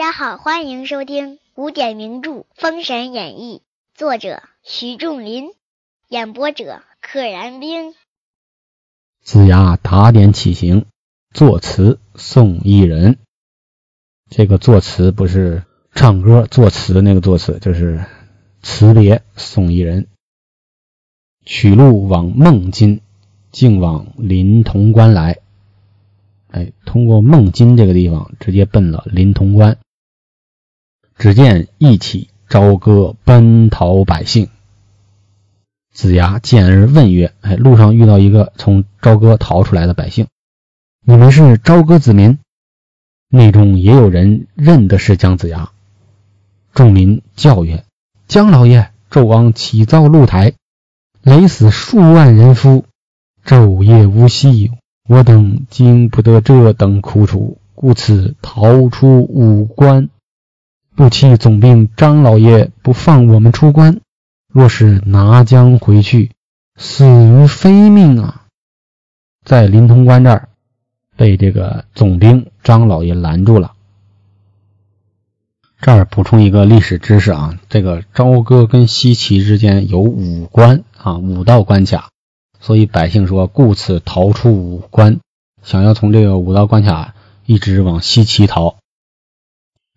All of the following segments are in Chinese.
大家好，欢迎收听古典名著《封神演义》，作者徐仲林，演播者可燃冰。子牙打点起行，作词宋一人。这个作词不是唱歌作词那个作词，就是辞别宋一人。取路往孟津，径往临潼关来。哎，通过孟津这个地方，直接奔了临潼关。只见一起朝歌奔逃百姓。子牙见而问曰：“哎，路上遇到一个从朝歌逃出来的百姓，你们是朝歌子民？”内中也有人认的是姜子牙。众民叫曰：“姜老爷，纣王起造露台，累死数万人夫，昼夜无息。”我等经不得这等苦楚，故此逃出武关。不期总兵张老爷不放我们出关，若是拿将回去，死于非命啊！在临潼关这儿，被这个总兵张老爷拦住了。这儿补充一个历史知识啊，这个朝歌跟西岐之间有五关啊，五道关卡。所以百姓说，故此逃出五关，想要从这个五道关卡一直往西岐逃。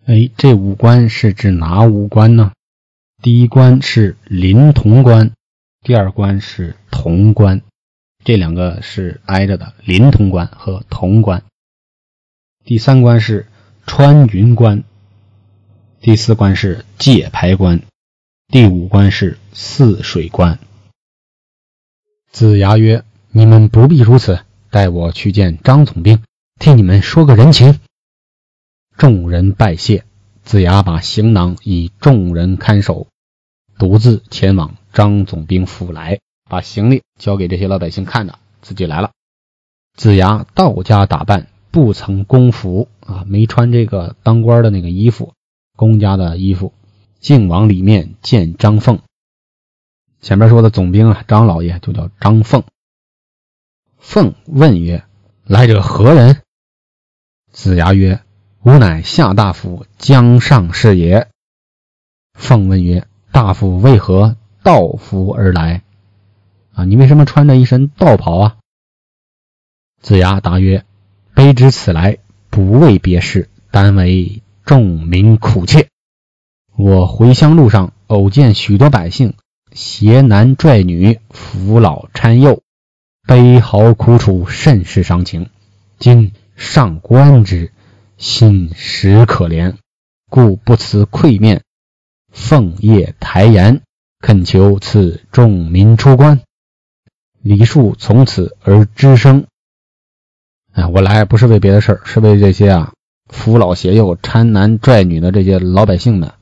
哎，这五关是指哪五关呢？第一关是临潼关，第二关是潼关，这两个是挨着的，临潼关和潼关。第三关是穿云关，第四关是界牌关，第五关是泗水关。子牙曰：“你们不必如此，带我去见张总兵，替你们说个人情。”众人拜谢。子牙把行囊以众人看守，独自前往张总兵府来，把行李交给这些老百姓看着，自己来了。子牙道家打扮，不曾公服啊，没穿这个当官的那个衣服，公家的衣服，竟往里面见张凤。前面说的总兵啊，张老爷就叫张凤。凤问曰：“来者何人？”子牙曰：“吾乃夏大夫姜尚是也。”凤问曰：“大夫为何道服而来？啊，你为什么穿着一身道袍啊？”子牙答曰：“卑职此来不为别事，单为众民苦切。我回乡路上偶见许多百姓。”携男拽女，扶老搀幼，悲嚎苦楚，甚是伤情。今上观之，心实可怜，故不辞愧面，奉业抬言，恳求赐众民出关。李树从此而知声。哎，我来不是为别的事儿，是为这些啊扶老携幼、搀男拽女的这些老百姓们。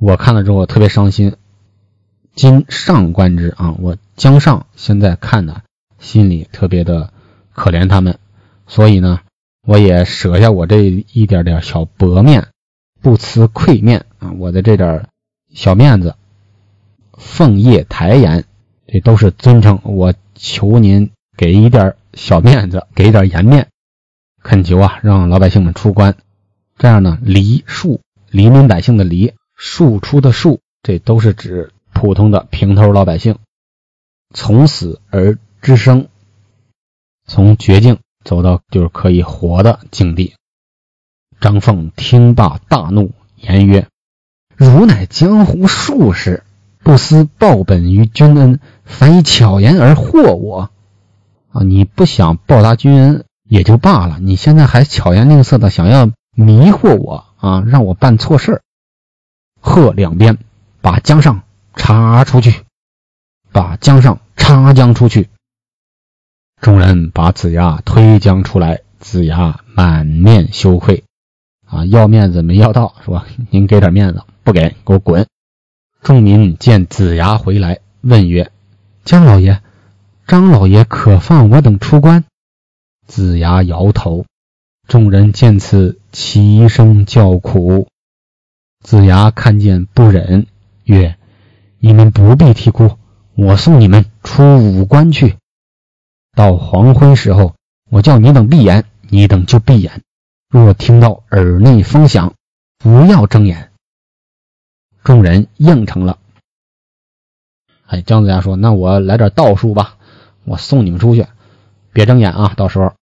我看了之后特别伤心。今上观之啊，我姜尚现在看呢，心里特别的可怜他们，所以呢，我也舍下我这一点点小薄面，不辞愧面啊，我的这点小面子，奉业抬言，这都是尊称。我求您给一点小面子，给一点颜面，恳求啊，让老百姓们出关。这样呢，黎庶，黎民百姓的黎，庶出的庶，这都是指。普通的平头老百姓，从死而知生，从绝境走到就是可以活的境地。张凤听罢大怒，言曰：“汝乃江湖术士，不思报本于君恩，反以巧言而惑我。啊，你不想报答君恩也就罢了，你现在还巧言令色的想要迷惑我啊，让我办错事喝两边，把江上。插出去，把江上插将出去。众人把子牙推将出来，子牙满面羞愧，啊，要面子没要到，是吧？您给点面子，不给，给我滚！众民见子牙回来，问曰：“姜老爷，张老爷可放我等出关？”子牙摇头。众人见此，齐声叫苦。子牙看见不忍，曰：你们不必啼哭，我送你们出五关去。到黄昏时候，我叫你等闭眼，你等就闭眼。若听到耳内风响，不要睁眼。”众人应承了。哎，姜子牙说：“那我来点道术吧，我送你们出去，别睁眼啊！到时候。”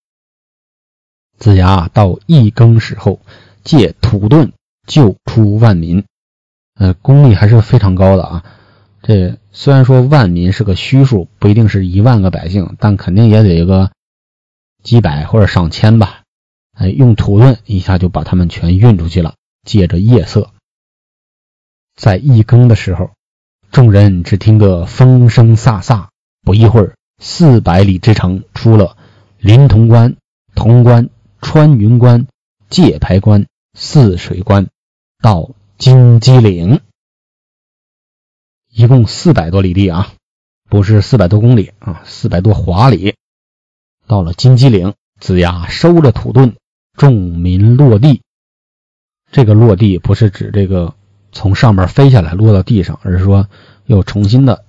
子牙到一更时候，借土遁救出万民，呃，功力还是非常高的啊。这虽然说万民是个虚数，不一定是一万个百姓，但肯定也得有个几百或者上千吧。哎，用土遁一下就把他们全运出去了，借着夜色。在一更的时候，众人只听得风声飒飒。不一会儿，四百里之城出了临潼关、潼关、穿云关、界牌关、泗水关，到金鸡岭，一共四百多里地啊，不是四百多公里啊，四百多华里。到了金鸡岭，子牙收了土遁，众民落地。这个落地不是指这个。从上面飞下来，落到地上，而是说又重新的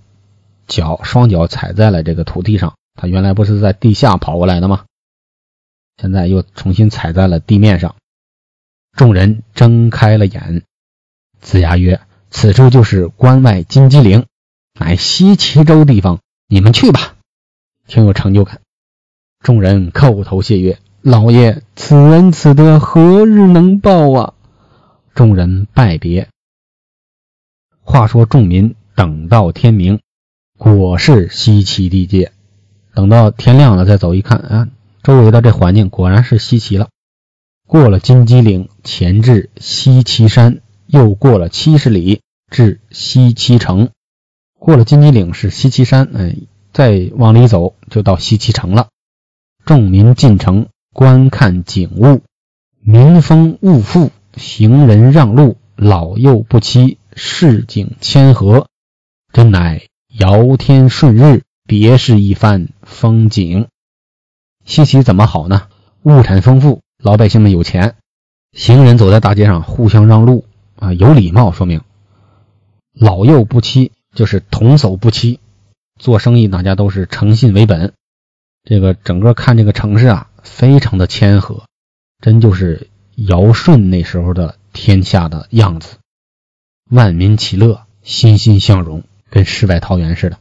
脚双脚踩在了这个土地上。他原来不是在地下跑过来的吗？现在又重新踩在了地面上。众人睁开了眼。子牙曰：“此处就是关外金鸡岭，乃西岐州地方。你们去吧，挺有成就感。”众人叩头谢曰：“老爷，此恩此德何日能报啊？”众人拜别。话说众民等到天明，果是西岐地界。等到天亮了再走一看，啊，周围的这环境果然是西岐了。过了金鸡岭，前至西岐山，又过了七十里至西岐城。过了金鸡岭是西岐山，哎，再往里走就到西岐城了。众民进城观看景物，民风物富，行人让路，老幼不欺。市井谦和，真乃尧天顺日，别是一番风景。西岐怎么好呢？物产丰富，老百姓们有钱，行人走在大街上互相让路啊，有礼貌，说明老幼不欺，就是童叟不欺。做生意大家都是诚信为本。这个整个看这个城市啊，非常的谦和，真就是尧舜那时候的天下的样子。万民其乐，欣欣向荣，跟世外桃源似的，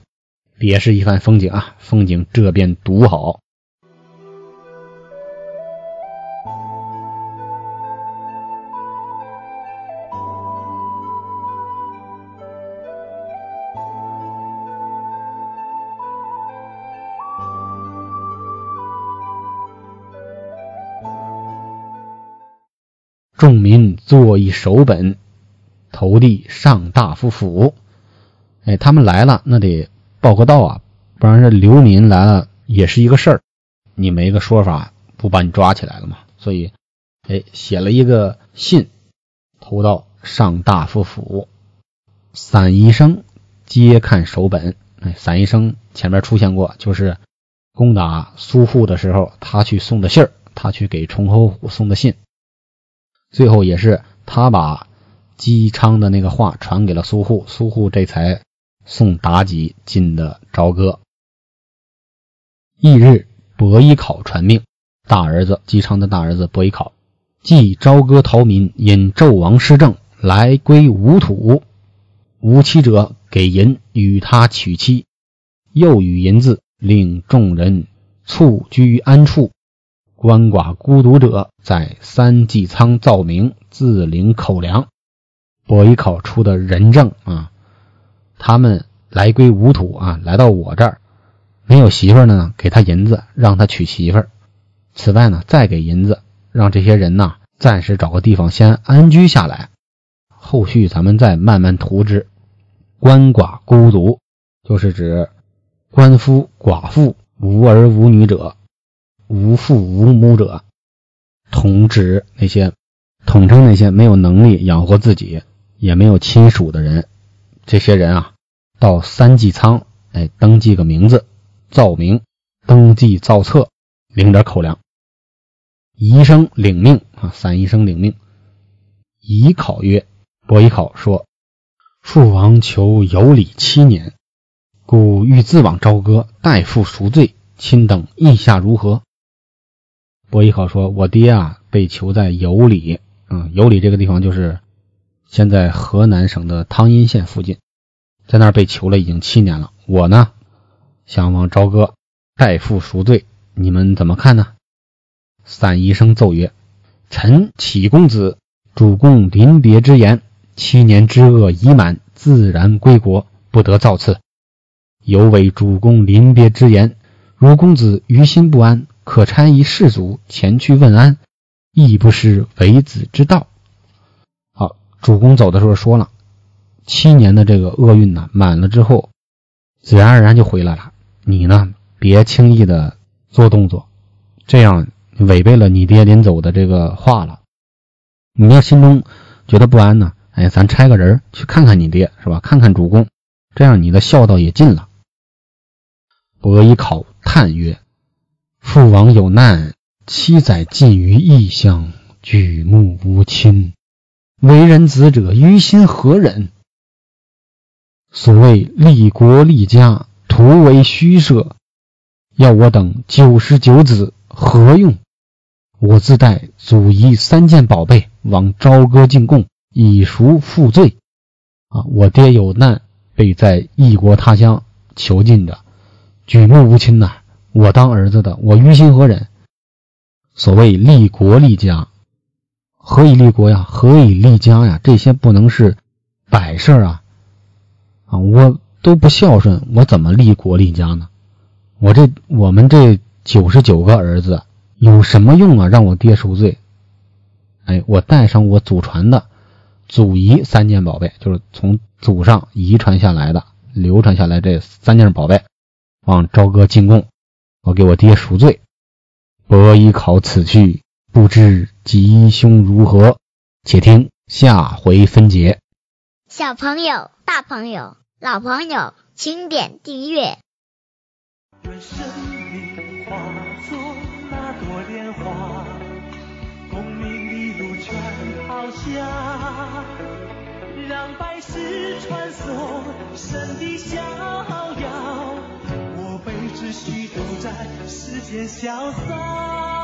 别是一番风景啊！风景这边独好。众民作一手本。投递上大夫府，哎，他们来了，那得报个到啊，不然这流民来了也是一个事儿，你没个说法，不把你抓起来了吗？所以，哎，写了一个信，投到上大夫府。散医生接看手本，哎，散医生前面出现过，就是攻打苏护的时候，他去送的信儿，他去给崇侯虎送的信，最后也是他把。姬昌的那个话传给了苏护，苏护这才送妲己进的朝歌。翌日，伯邑考传命，大儿子姬昌的大儿子伯邑考，继朝歌逃民因纣王失政，来归吴土，无妻者给银与他娶妻，又与银子令众人促居安处。鳏寡孤独者，在三季仓造名，自领口粮。伯邑考出的人证啊，他们来归无土啊，来到我这儿，没有媳妇呢，给他银子，让他娶媳妇儿。此外呢，再给银子，让这些人呢暂时找个地方先安居下来，后续咱们再慢慢图之。鳏寡孤独，就是指官夫、寡妇、无儿无女者、无父无母者，统指那些统称那些没有能力养活自己。也没有亲属的人，这些人啊，到三季仓哎登记个名字，造名，登记造册，领点口粮。医生领命啊，三医生领命。乙考曰：“伯乙考说，父王求有礼七年，故欲自往朝歌，代父赎罪。亲等意下如何？”伯邑考说：“我爹啊，被囚在尤里，嗯，尤里这个地方就是现在河南省的汤阴县附近，在那儿被囚了已经七年了。我呢，想往朝歌代父赎罪，你们怎么看呢？散宜生奏曰：“臣启公子，主公临别之言，七年之恶已满，自然归国，不得造次。尤违主公临别之言，如公子于心不安，可差一士卒前去问安，亦不失为子之道。”好，主公走的时候说了，七年的这个厄运呢，满了之后，自然而然就回来了。你呢，别轻易的做动作，这样。违背了你爹临走的这个话了，你要心中觉得不安呢？哎，咱差个人去看看你爹，是吧？看看主公，这样你的孝道也尽了。伯邑考叹曰：“父王有难，七载尽于异乡，举目无亲，为人子者于心何忍？所谓立国立家，徒为虚设。要我等九十九子何用？”我自带祖仪三件宝贝往朝歌进贡，以赎父罪。啊，我爹有难，被在异国他乡囚禁着，举目无亲呐。我当儿子的，我于心何忍？所谓立国立家，何以立国呀？何以立家呀？这些不能是摆设啊！啊，我都不孝顺，我怎么立国立家呢？我这我们这九十九个儿子。有什么用啊？让我爹赎罪？哎，我带上我祖传的祖遗三件宝贝，就是从祖上遗传下来的、流传下来这三件宝贝，往朝歌进贡，我给我爹赎罪。伯邑考此去，不知吉凶如何？且听下回分解。小朋友、大朋友、老朋友，请点订阅。让百世传颂神的逍遥，只需都在世间潇洒。